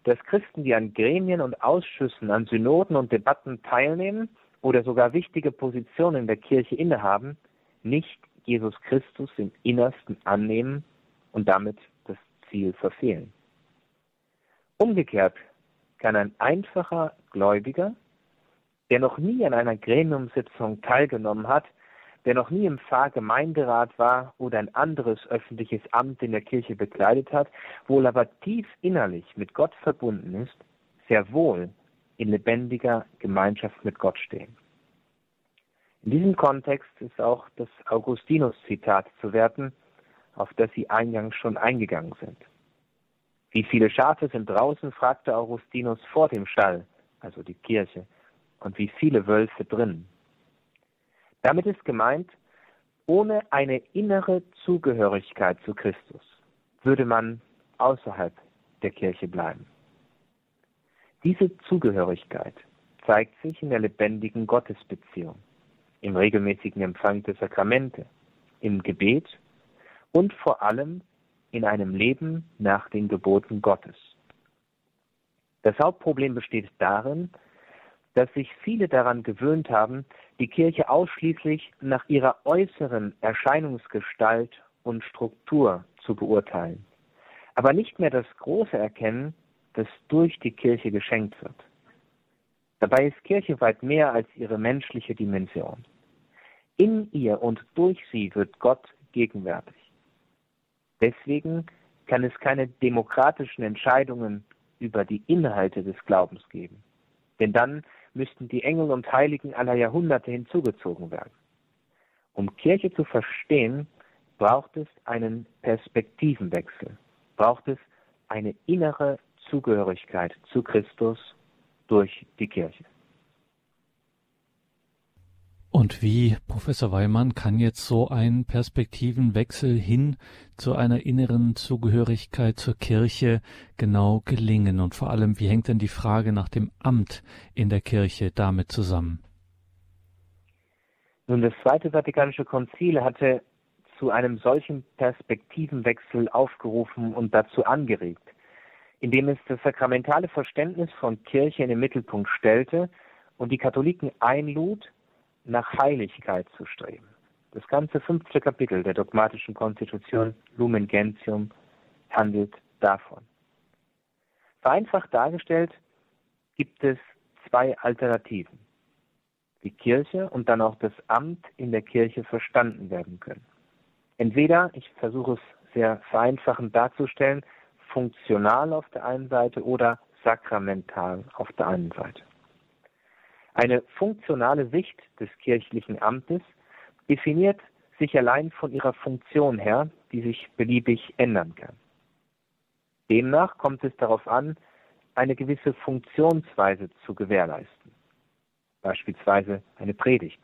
S2: dass Christen, die an Gremien und Ausschüssen, an Synoden und Debatten teilnehmen oder sogar wichtige Positionen in der Kirche innehaben, nicht Jesus Christus im Innersten annehmen und damit das Ziel verfehlen. Umgekehrt kann ein einfacher Gläubiger, der noch nie an einer Gremiumssitzung teilgenommen hat, der noch nie im Pfarrgemeinderat war oder ein anderes öffentliches Amt in der Kirche bekleidet hat, wohl aber tief innerlich mit Gott verbunden ist, sehr wohl in lebendiger Gemeinschaft mit Gott stehen. In diesem Kontext ist auch das Augustinus-Zitat zu werten, auf das Sie eingangs schon eingegangen sind. Wie viele Schafe sind draußen, fragte Augustinus vor dem Stall, also die Kirche, und wie viele Wölfe drin. Damit ist gemeint, ohne eine innere Zugehörigkeit zu Christus würde man außerhalb der Kirche bleiben. Diese Zugehörigkeit zeigt sich in der lebendigen Gottesbeziehung, im regelmäßigen Empfang der Sakramente, im Gebet und vor allem in einem Leben nach den Geboten Gottes. Das Hauptproblem besteht darin, dass sich viele daran gewöhnt haben, die Kirche ausschließlich nach ihrer äußeren Erscheinungsgestalt und Struktur zu beurteilen, aber nicht mehr das große erkennen, das durch die Kirche geschenkt wird. Dabei ist Kirche weit mehr als ihre menschliche Dimension. In ihr und durch sie wird Gott gegenwärtig. Deswegen kann es keine demokratischen Entscheidungen über die Inhalte des Glaubens geben. Denn dann müssten die Engel und Heiligen aller Jahrhunderte hinzugezogen werden. Um Kirche zu verstehen, braucht es einen Perspektivenwechsel, braucht es eine innere Zugehörigkeit zu Christus durch die Kirche.
S1: Und wie, Professor Weimann, kann jetzt so ein Perspektivenwechsel hin zu einer inneren Zugehörigkeit zur Kirche genau gelingen? Und vor allem, wie hängt denn die Frage nach dem Amt in der Kirche damit zusammen?
S2: Nun, das Zweite Vatikanische Konzil hatte zu einem solchen Perspektivenwechsel aufgerufen und dazu angeregt, indem es das sakramentale Verständnis von Kirche in den Mittelpunkt stellte und die Katholiken einlud, nach Heiligkeit zu streben. Das ganze fünfte Kapitel der dogmatischen Konstitution Lumen Gentium handelt davon. Vereinfacht dargestellt gibt es zwei Alternativen, wie Kirche und dann auch das Amt in der Kirche verstanden werden können. Entweder, ich versuche es sehr vereinfachend darzustellen, funktional auf der einen Seite oder sakramental auf der anderen Seite. Eine funktionale Sicht des kirchlichen Amtes definiert sich allein von ihrer Funktion her, die sich beliebig ändern kann. Demnach kommt es darauf an, eine gewisse Funktionsweise zu gewährleisten. Beispielsweise eine Predigt.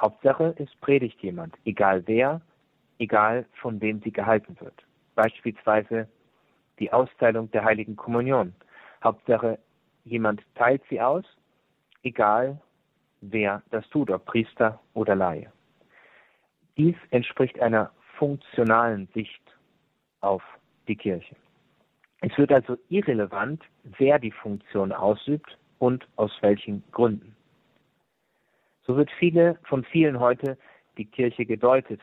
S2: Hauptsache es predigt jemand, egal wer, egal von wem sie gehalten wird. Beispielsweise die Austeilung der heiligen Kommunion. Hauptsache jemand teilt sie aus egal wer das tut, ob Priester oder Laie. Dies entspricht einer funktionalen Sicht auf die Kirche. Es wird also irrelevant, wer die Funktion ausübt und aus welchen Gründen. So wird viele von vielen heute die Kirche gedeutet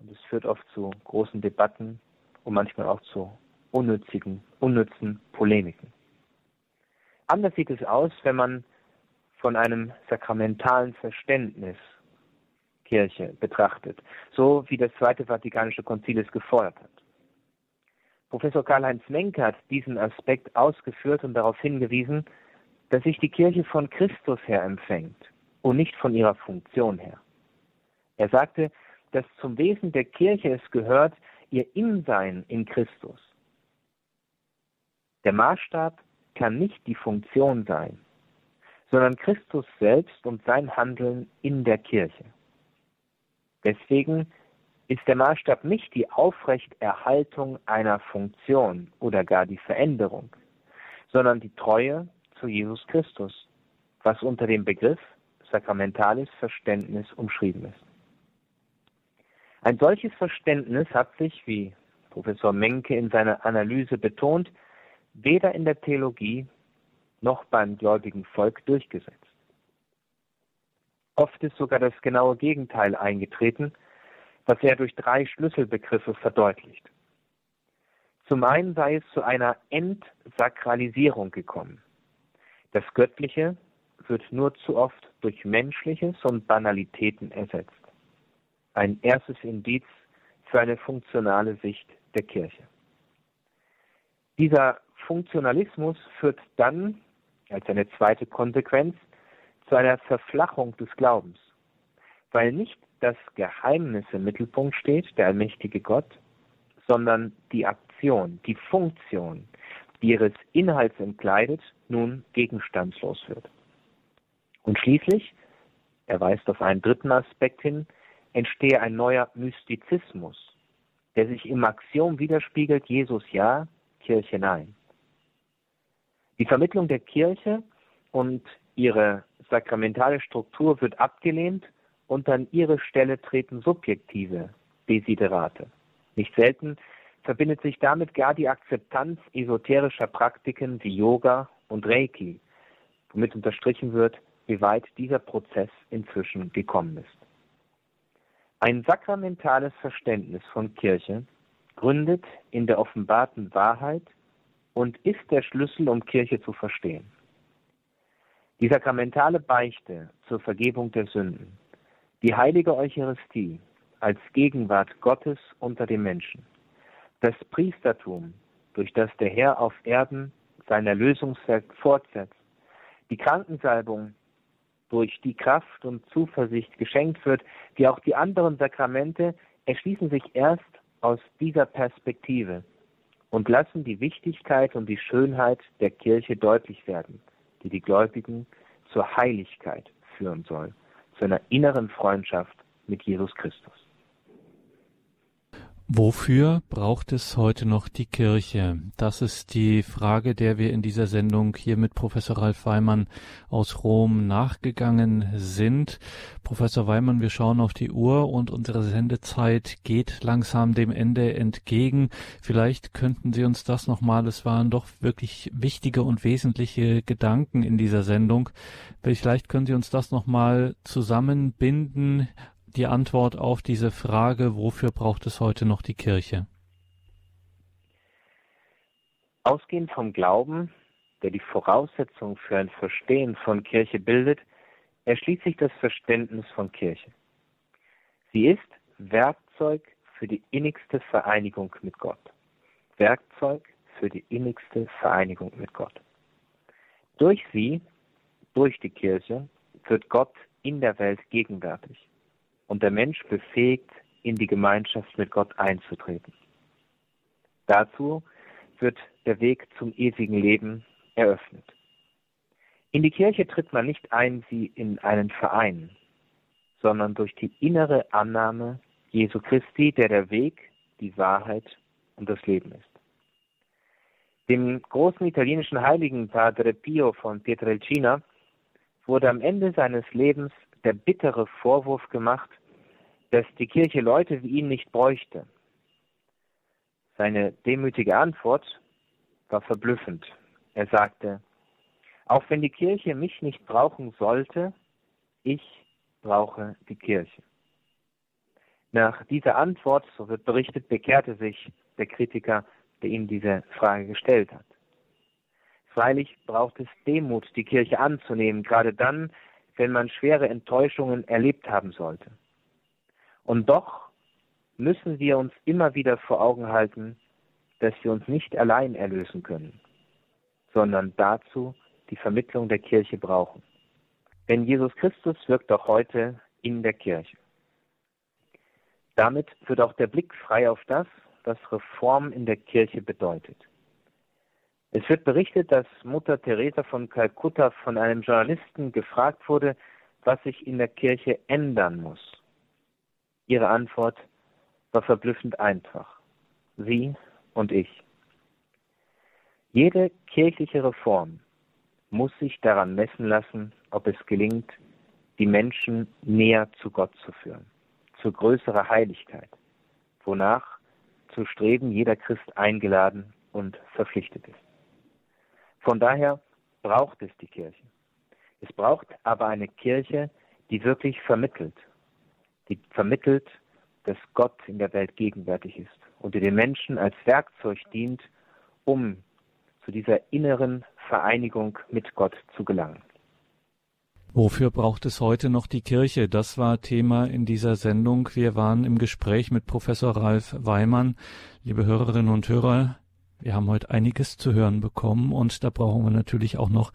S2: und es führt oft zu großen Debatten und manchmal auch zu unnützigen, unnützen Polemiken. Anders sieht es aus, wenn man von einem sakramentalen Verständnis Kirche betrachtet, so wie das Zweite Vatikanische Konzil es gefordert hat. Professor Karl-Heinz Menke hat diesen Aspekt ausgeführt und darauf hingewiesen, dass sich die Kirche von Christus her empfängt und nicht von ihrer Funktion her. Er sagte, dass zum Wesen der Kirche es gehört, ihr Insein in Christus. Der Maßstab kann nicht die Funktion sein, sondern Christus selbst und sein Handeln in der Kirche. Deswegen ist der Maßstab nicht die Aufrechterhaltung einer Funktion oder gar die Veränderung, sondern die Treue zu Jesus Christus, was unter dem Begriff sakramentales Verständnis umschrieben ist. Ein solches Verständnis hat sich, wie Professor Menke in seiner Analyse betont, weder in der Theologie noch beim gläubigen Volk durchgesetzt. Oft ist sogar das genaue Gegenteil eingetreten, was er durch drei Schlüsselbegriffe verdeutlicht. Zum einen sei es zu einer Entsakralisierung gekommen. Das Göttliche wird nur zu oft durch Menschliches und Banalitäten ersetzt. Ein erstes Indiz für eine funktionale Sicht der Kirche. Dieser Funktionalismus führt dann als eine zweite Konsequenz zu einer Verflachung des Glaubens, weil nicht das Geheimnis im Mittelpunkt steht, der allmächtige Gott, sondern die Aktion, die Funktion, die ihres Inhalts entkleidet, nun gegenstandslos wird. Und schließlich, er weist auf einen dritten Aspekt hin, entstehe ein neuer Mystizismus, der sich im Axiom widerspiegelt, Jesus ja, Kirche nein. Die Vermittlung der Kirche und ihre sakramentale Struktur wird abgelehnt und an ihre Stelle treten subjektive Desiderate. Nicht selten verbindet sich damit gar die Akzeptanz esoterischer Praktiken wie Yoga und Reiki, womit unterstrichen wird, wie weit dieser Prozess inzwischen gekommen ist. Ein sakramentales Verständnis von Kirche gründet in der offenbarten Wahrheit und ist der Schlüssel, um Kirche zu verstehen. Die sakramentale Beichte zur Vergebung der Sünden, die heilige Eucharistie als Gegenwart Gottes unter den Menschen, das Priestertum, durch das der Herr auf Erden sein Erlösungswerk fortsetzt, die Krankensalbung, durch die Kraft und Zuversicht geschenkt wird, wie auch die anderen Sakramente, erschließen sich erst aus dieser Perspektive und lassen die Wichtigkeit und die Schönheit der Kirche deutlich werden, die die Gläubigen zur Heiligkeit führen soll, zu einer inneren Freundschaft mit Jesus Christus.
S1: Wofür braucht es heute noch die Kirche? Das ist die Frage, der wir in dieser Sendung hier mit Professor Ralf Weimann aus Rom nachgegangen sind. Professor Weimann, wir schauen auf die Uhr und unsere Sendezeit geht langsam dem Ende entgegen. Vielleicht könnten Sie uns das nochmal, es waren doch wirklich wichtige und wesentliche Gedanken in dieser Sendung. Vielleicht können Sie uns das nochmal zusammenbinden die Antwort auf diese Frage, wofür braucht es heute noch die Kirche?
S2: Ausgehend vom Glauben, der die Voraussetzung für ein Verstehen von Kirche bildet, erschließt sich das Verständnis von Kirche. Sie ist Werkzeug für die innigste Vereinigung mit Gott. Werkzeug für die innigste Vereinigung mit Gott. Durch sie, durch die Kirche, wird Gott in der Welt gegenwärtig und der Mensch befähigt, in die Gemeinschaft mit Gott einzutreten. Dazu wird der Weg zum ewigen Leben eröffnet. In die Kirche tritt man nicht ein wie in einen Verein, sondern durch die innere Annahme Jesu Christi, der der Weg, die Wahrheit und das Leben ist. Dem großen italienischen Heiligen Padre Pio von Pietrelcina wurde am Ende seines Lebens der bittere Vorwurf gemacht, dass die Kirche Leute wie ihn nicht bräuchte. Seine demütige Antwort war verblüffend. Er sagte, auch wenn die Kirche mich nicht brauchen sollte, ich brauche die Kirche. Nach dieser Antwort, so wird berichtet, bekehrte sich der Kritiker, der ihm diese Frage gestellt hat. Freilich braucht es Demut, die Kirche anzunehmen, gerade dann, wenn man schwere Enttäuschungen erlebt haben sollte. Und doch müssen wir uns immer wieder vor Augen halten, dass wir uns nicht allein erlösen können, sondern dazu die Vermittlung der Kirche brauchen. Denn Jesus Christus wirkt auch heute in der Kirche. Damit wird auch der Blick frei auf das, was Reform in der Kirche bedeutet. Es wird berichtet, dass Mutter Teresa von Kalkutta von einem Journalisten gefragt wurde, was sich in der Kirche ändern muss. Ihre Antwort war verblüffend einfach. Sie und ich. Jede kirchliche Reform muss sich daran messen lassen, ob es gelingt, die Menschen näher zu Gott zu führen, zu größerer Heiligkeit, wonach zu streben jeder Christ eingeladen und verpflichtet ist. Von daher braucht es die Kirche. Es braucht aber eine Kirche, die wirklich vermittelt, die vermittelt, dass Gott in der Welt gegenwärtig ist und die den Menschen als Werkzeug dient, um zu dieser inneren Vereinigung mit Gott zu gelangen.
S1: Wofür braucht es heute noch die Kirche? Das war Thema in dieser Sendung. Wir waren im Gespräch mit Professor Ralf Weimann. Liebe Hörerinnen und Hörer, wir haben heute einiges zu hören bekommen und da brauchen wir natürlich auch noch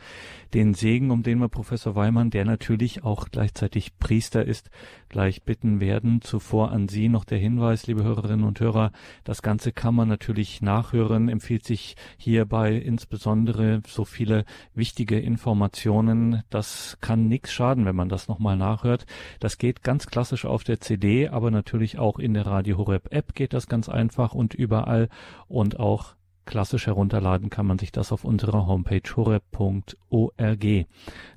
S1: den Segen, um den wir Professor Weimann, der natürlich auch gleichzeitig Priester ist, gleich bitten werden. Zuvor an Sie noch der Hinweis, liebe Hörerinnen und Hörer, das Ganze kann man natürlich nachhören, empfiehlt sich hierbei insbesondere so viele wichtige Informationen. Das kann nichts schaden, wenn man das nochmal nachhört. Das geht ganz klassisch auf der CD, aber natürlich auch in der Radio Horeb App geht das ganz einfach und überall und auch Klassisch herunterladen kann man sich das auf unserer Homepage horeb.org.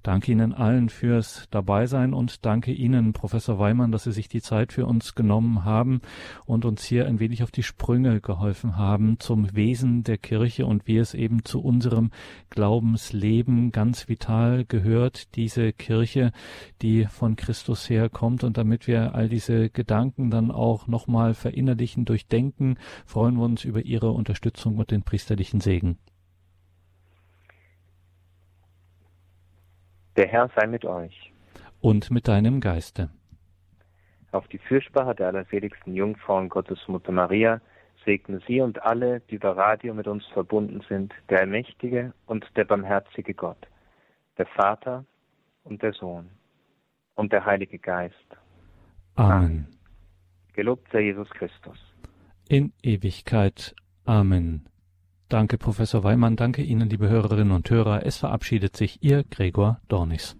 S1: Danke Ihnen allen fürs Dabeisein und danke Ihnen, Professor Weimann, dass Sie sich die Zeit für uns genommen haben und uns hier ein wenig auf die Sprünge geholfen haben zum Wesen der Kirche und wie es eben zu unserem Glaubensleben ganz vital gehört, diese Kirche, die von Christus herkommt und damit wir all diese Gedanken dann auch nochmal verinnerlichen, durchdenken, freuen wir uns über Ihre Unterstützung und den priesterlichen Segen.
S2: Der Herr sei mit euch.
S1: Und mit deinem Geiste.
S2: Auf die Fürsprache der allerseligsten Jungfrau und Gottesmutter Maria segne sie und alle, die über Radio mit uns verbunden sind, der allmächtige und der barmherzige Gott, der Vater und der Sohn und der Heilige Geist.
S1: Amen.
S2: Gelobt sei Jesus Christus.
S1: In Ewigkeit. Amen. Danke, Professor Weimann. Danke Ihnen, liebe Hörerinnen und Hörer. Es verabschiedet sich Ihr Gregor Dornis.